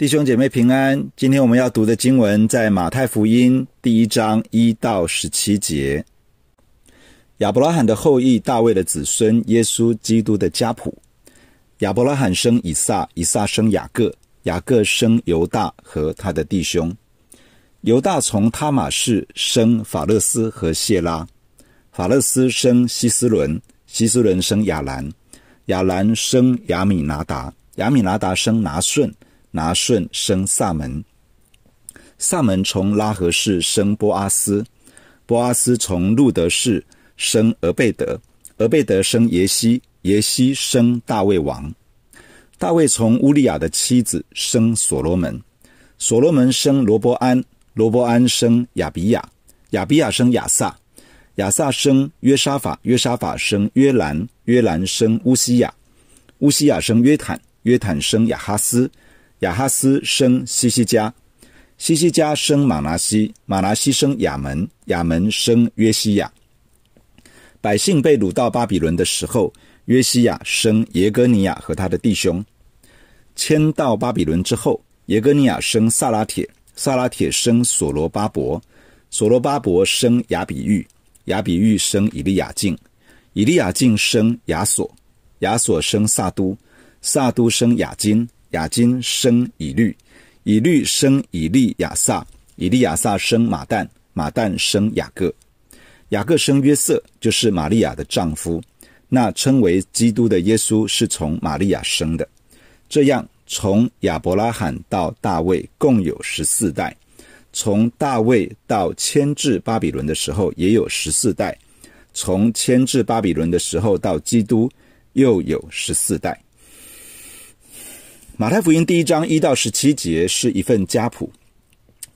弟兄姐妹平安。今天我们要读的经文在马太福音第一章一到十七节。亚伯拉罕的后裔大卫的子孙耶稣基督的家谱。亚伯拉罕生以撒，以撒生雅各，雅各生犹大和他的弟兄。犹大从他玛氏生法勒斯和谢拉，法勒斯生希斯伦，希斯伦生亚兰，亚兰生亚米拿达，亚米拿达生拿顺。拿顺生撒门，撒门从拉合氏生波阿斯，波阿斯从路得氏生俄贝德，俄贝德生耶西，耶西生大卫王。大卫从乌利亚的妻子生所罗门，所罗门生罗波安，罗波安生亚比亚，亚比亚生亚萨，亚萨生约沙法，约沙法生约兰，约兰生乌西亚，乌西亚生约坦，约坦生亚哈斯。亚哈斯生西西加，西西加生玛拿西，玛拿西生亚门，亚门生约西亚。百姓被掳到巴比伦的时候，约西亚生耶哥尼亚和他的弟兄。迁到巴比伦之后，耶哥尼亚生萨拉铁，萨拉铁生所罗巴伯，所罗巴伯生亚比玉，亚比玉生以利亚敬，以利亚敬生亚索，亚索生撒都，撒都生亚金。亚金生以律，以律生以利亚撒，以利亚撒生马旦，马旦生雅各，雅各生约瑟，就是玛利亚的丈夫。那称为基督的耶稣是从玛利亚生的。这样，从亚伯拉罕到大卫共有十四代，从大卫到迁至巴比伦的时候也有十四代，从迁至巴比伦的时候到基督又有十四代。马太福音第一章一到十七节是一份家谱，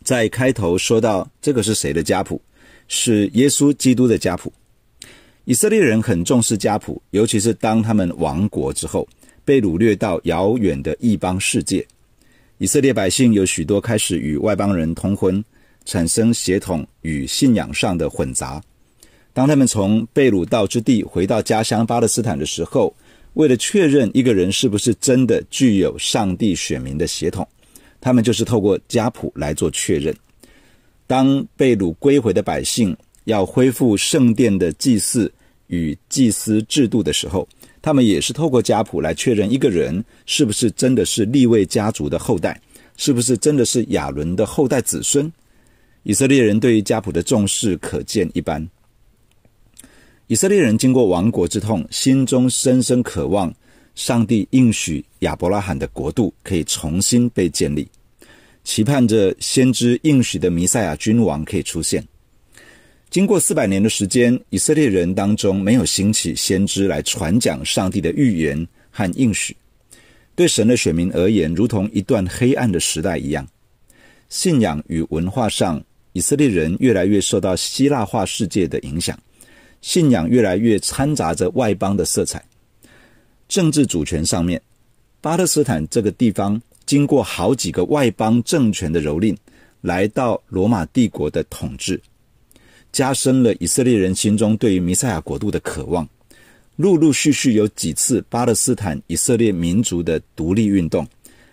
在开头说到这个是谁的家谱？是耶稣基督的家谱。以色列人很重视家谱，尤其是当他们亡国之后，被掳掠到遥远的异邦世界，以色列百姓有许多开始与外邦人通婚，产生血统与信仰上的混杂。当他们从被掳到之地回到家乡巴勒斯坦的时候，为了确认一个人是不是真的具有上帝选民的血统，他们就是透过家谱来做确认。当被掳归回的百姓要恢复圣殿的祭祀与祭司制度的时候，他们也是透过家谱来确认一个人是不是真的是利未家族的后代，是不是真的是亚伦的后代子孙。以色列人对于家谱的重视可见一斑。以色列人经过亡国之痛，心中深深渴望上帝应许亚伯拉罕的国度可以重新被建立，期盼着先知应许的弥赛亚君王可以出现。经过四百年的时间，以色列人当中没有兴起先知来传讲上帝的预言和应许，对神的选民而言，如同一段黑暗的时代一样。信仰与文化上，以色列人越来越受到希腊化世界的影响。信仰越来越掺杂着外邦的色彩。政治主权上面，巴勒斯坦这个地方经过好几个外邦政权的蹂躏，来到罗马帝国的统治，加深了以色列人心中对于弥赛亚国度的渴望。陆陆续续有几次巴勒斯坦以色列民族的独立运动，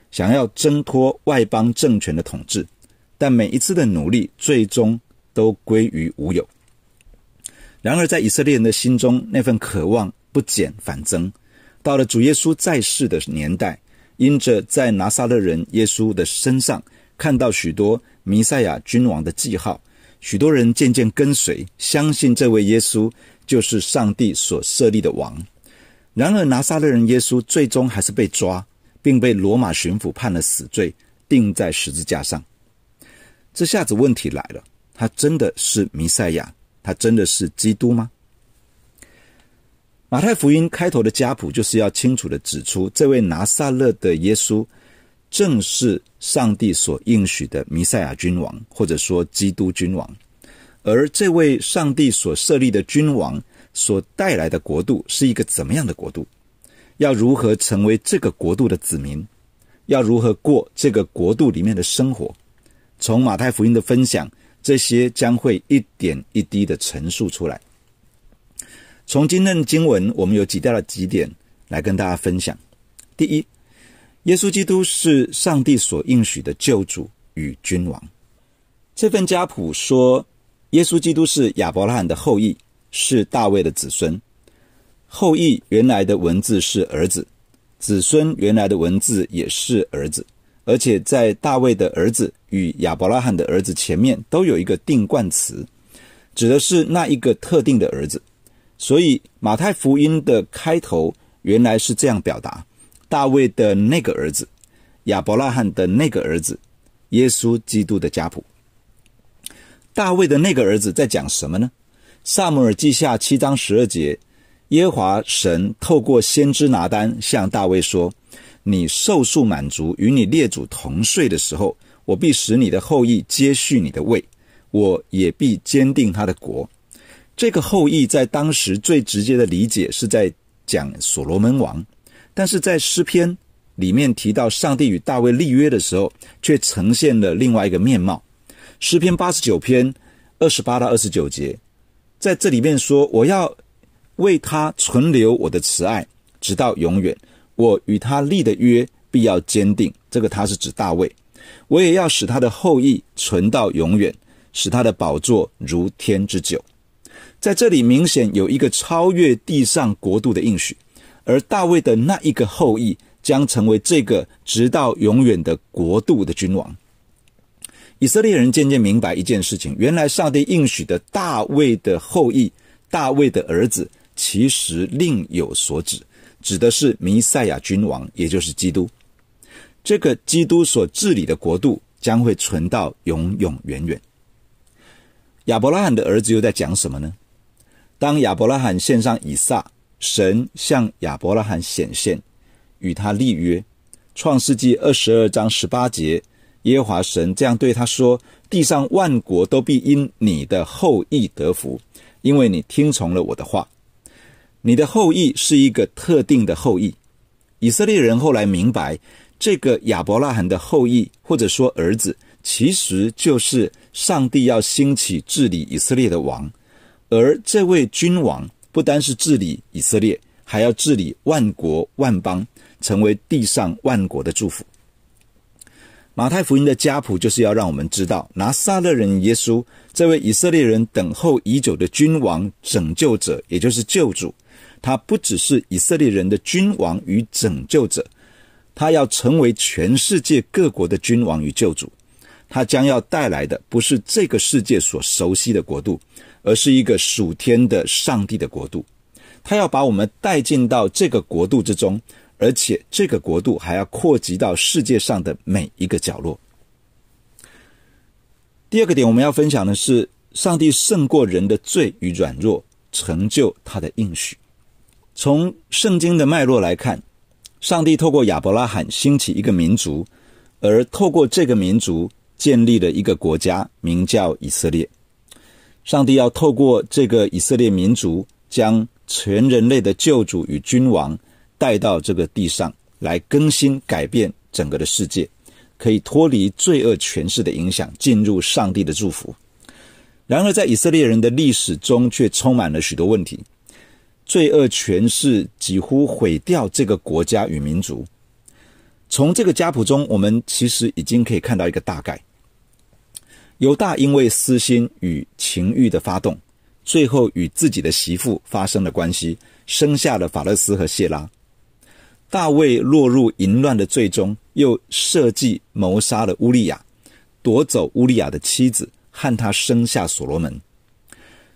想要挣脱外邦政权的统治，但每一次的努力最终都归于无有。然而，在以色列人的心中，那份渴望不减反增。到了主耶稣在世的年代，因着在拿撒勒人耶稣的身上看到许多弥赛亚君王的记号，许多人渐渐跟随，相信这位耶稣就是上帝所设立的王。然而，拿撒勒人耶稣最终还是被抓，并被罗马巡抚判了死罪，钉在十字架上。这下子问题来了，他真的是弥赛亚？他真的是基督吗？马太福音开头的家谱就是要清楚地指出，这位拿撒勒的耶稣正是上帝所应许的弥赛亚君王，或者说基督君王。而这位上帝所设立的君王所带来的国度是一个怎么样的国度？要如何成为这个国度的子民？要如何过这个国度里面的生活？从马太福音的分享。这些将会一点一滴的陈述出来。从今天的经文，我们有几大的几点来跟大家分享。第一，耶稣基督是上帝所应许的救主与君王。这份家谱说，耶稣基督是亚伯拉罕的后裔，是大卫的子孙。后裔原来的文字是儿子，子孙原来的文字也是儿子，而且在大卫的儿子与亚伯拉罕的儿子前面都有一个定冠词，指的是那一个特定的儿子。所以马太福音的开头原来是这样表达。大卫的那个儿子，亚伯拉罕的那个儿子，耶稣基督的家谱。大卫的那个儿子在讲什么呢？撒母耳记下七章十二节，耶华神透过先知拿单向大卫说：“你受数满足，与你列祖同睡的时候，我必使你的后裔接续你的位，我也必坚定他的国。”这个后裔在当时最直接的理解是在讲所罗门王。但是在诗篇里面提到上帝与大卫立约的时候，却呈现了另外一个面貌。诗篇八十九篇二十八到二十九节，在这里面说：“我要为他存留我的慈爱，直到永远。我与他立的约必要坚定。”这个他是指大卫。我也要使他的后裔存到永远，使他的宝座如天之久。在这里明显有一个超越地上国度的应许。而大卫的那一个后裔将成为这个直到永远的国度的君王。以色列人渐渐明白一件事情：原来上帝应许的大卫的后裔、大卫的儿子，其实另有所指，指的是弥赛亚君王，也就是基督。这个基督所治理的国度将会存到永永远远。亚伯拉罕的儿子又在讲什么呢？当亚伯拉罕献上以撒。神向亚伯拉罕显现，与他立约。创世纪二十二章十八节，耶和华神这样对他说：“地上万国都必因你的后裔得福，因为你听从了我的话。”你的后裔是一个特定的后裔。以色列人后来明白，这个亚伯拉罕的后裔，或者说儿子，其实就是上帝要兴起治理以色列的王，而这位君王。不单是治理以色列，还要治理万国万邦，成为地上万国的祝福。马太福音的家谱就是要让我们知道，拿撒勒人耶稣这位以色列人等候已久的君王、拯救者，也就是救主。他不只是以色列人的君王与拯救者，他要成为全世界各国的君王与救主。他将要带来的不是这个世界所熟悉的国度。而是一个属天的上帝的国度，他要把我们带进到这个国度之中，而且这个国度还要扩及到世界上的每一个角落。第二个点，我们要分享的是，上帝胜过人的罪与软弱，成就他的应许。从圣经的脉络来看，上帝透过亚伯拉罕兴起一个民族，而透过这个民族建立了一个国家，名叫以色列。上帝要透过这个以色列民族，将全人类的救主与君王带到这个地上来，更新改变整个的世界，可以脱离罪恶权势的影响，进入上帝的祝福。然而，在以色列人的历史中，却充满了许多问题。罪恶权势几乎毁掉这个国家与民族。从这个家谱中，我们其实已经可以看到一个大概。犹大因为私心与情欲的发动，最后与自己的媳妇发生了关系，生下了法勒斯和谢拉。大卫落入淫乱的罪中，又设计谋杀了乌利亚，夺走乌利亚的妻子，和他生下所罗门。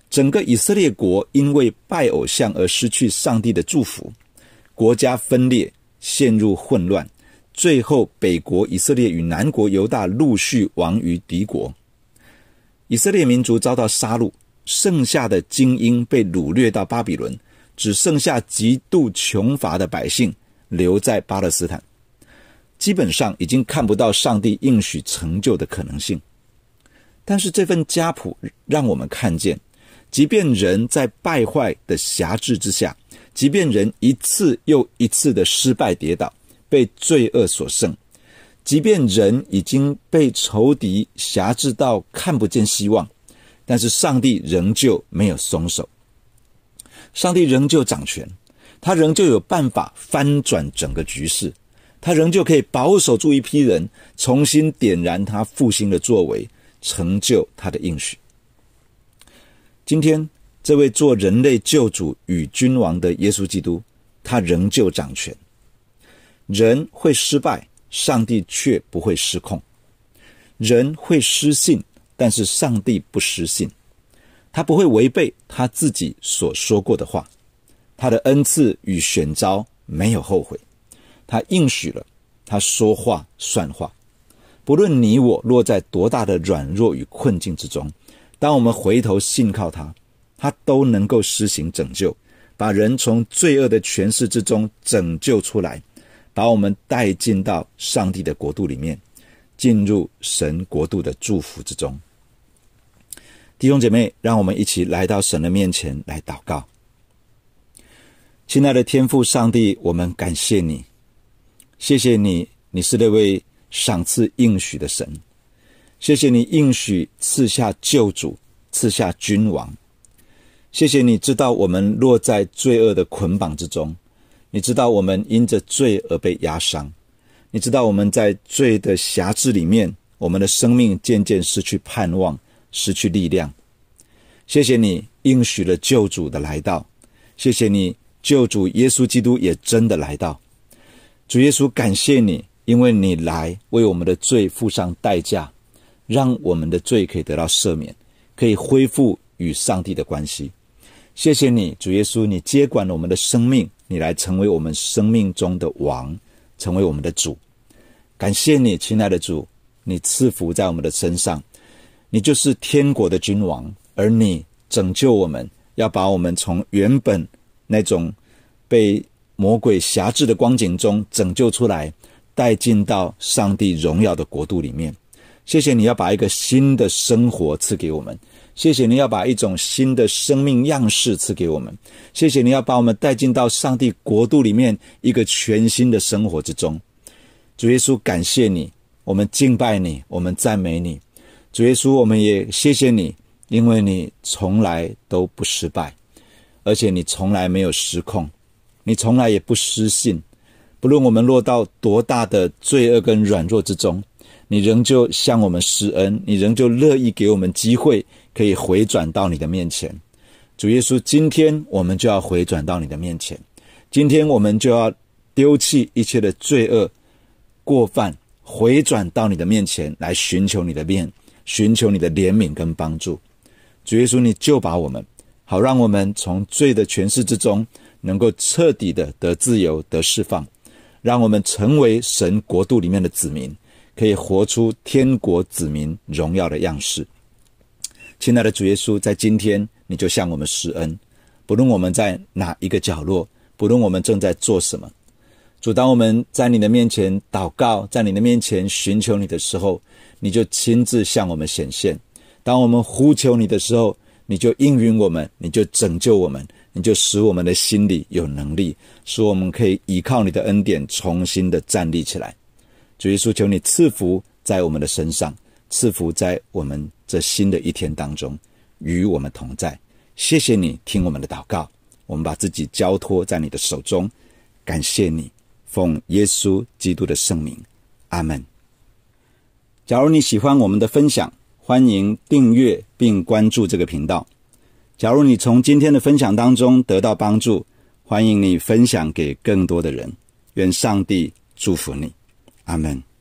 整个以色列国因为拜偶像而失去上帝的祝福，国家分裂，陷入混乱，最后北国以色列与南国犹大陆续亡于敌国。以色列民族遭到杀戮，剩下的精英被掳掠到巴比伦，只剩下极度穷乏的百姓留在巴勒斯坦，基本上已经看不到上帝应许成就的可能性。但是这份家谱让我们看见，即便人在败坏的辖制之下，即便人一次又一次的失败跌倒，被罪恶所胜。即便人已经被仇敌辖制到看不见希望，但是上帝仍旧没有松手。上帝仍旧掌权，他仍旧有办法翻转整个局势。他仍旧可以保守住一批人，重新点燃他复兴的作为，成就他的应许。今天，这位做人类救主与君王的耶稣基督，他仍旧掌权。人会失败，上帝却不会失控；人会失信，但是上帝不失信。他不会违背他自己所说过的话。他的恩赐与选召没有后悔。他应许了，他说话算话。不论你我落在多大的软弱与困境之中，当我们回头信靠他，他都能够施行拯救，把人从罪恶的权势之中拯救出来，把我们带进到上帝的国度里面，进入神国度的祝福之中。弟兄姐妹，让我们一起来到神的面前来祷告。亲爱的天父上帝，我们感谢你。谢谢你，你是那位赏赐应许的神。谢谢你应许赐下救主，赐下君王。谢谢你知道我们落在罪恶的捆绑之中，你知道我们因着罪而被压伤，你知道我们在罪的辖制里面，我们的生命渐渐失去盼望，失去力量。谢谢你应许了救主的来到，谢谢你救主耶稣基督也真的来到。主耶稣，感谢你，因为你来为我们的罪付上代价，让我们的罪可以得到赦免，可以恢复与上帝的关系。谢谢你，主耶稣，你接管了我们的生命，你来成为我们生命中的王，成为我们的主。感谢你，亲爱的主，你赐福在我们的身上，你就是天国的君王，而你拯救我们，要把我们从原本那种被魔鬼辖制的光景中拯救出来，带进到上帝荣耀的国度里面。谢谢你要把一个新的生活赐给我们，谢谢你要把一种新的生命样式赐给我们，谢谢你要把我们带进到上帝国度里面一个全新的生活之中。主耶稣，感谢你，我们敬拜你，我们赞美你。主耶稣，我们也谢谢你，因为你从来都不失败，而且你从来没有失控。你从来也不失信，不论我们落到多大的罪恶跟软弱之中，你仍旧向我们施恩，你仍旧乐意给我们机会，可以回转到你的面前。主耶稣，今天我们就要回转到你的面前，今天我们就要丢弃一切的罪恶过犯，回转到你的面前来寻求你的面，寻求你的怜悯跟帮助。主耶稣，你救把我们，好让我们从罪的权势之中。能够彻底的得自由、得释放，让我们成为神国度里面的子民，可以活出天国子民荣耀的样式。亲爱的主耶稣，在今天你就向我们施恩，不论我们在哪一个角落，不论我们正在做什么，主，当我们在你的面前祷告，在你的面前寻求你的时候，你就亲自向我们显现；当我们呼求你的时候，你就应允我们，你就拯救我们。你就使我们的心里有能力，使我们可以依靠你的恩典，重新的站立起来。主耶稣，求你赐福在我们的身上，赐福在我们这新的一天当中，与我们同在。谢谢你听我们的祷告，我们把自己交托在你的手中，感谢你，奉耶稣基督的圣名，阿门。假如你喜欢我们的分享，欢迎订阅并关注这个频道。假如你从今天的分享当中得到帮助，欢迎你分享给更多的人。愿上帝祝福你，阿门。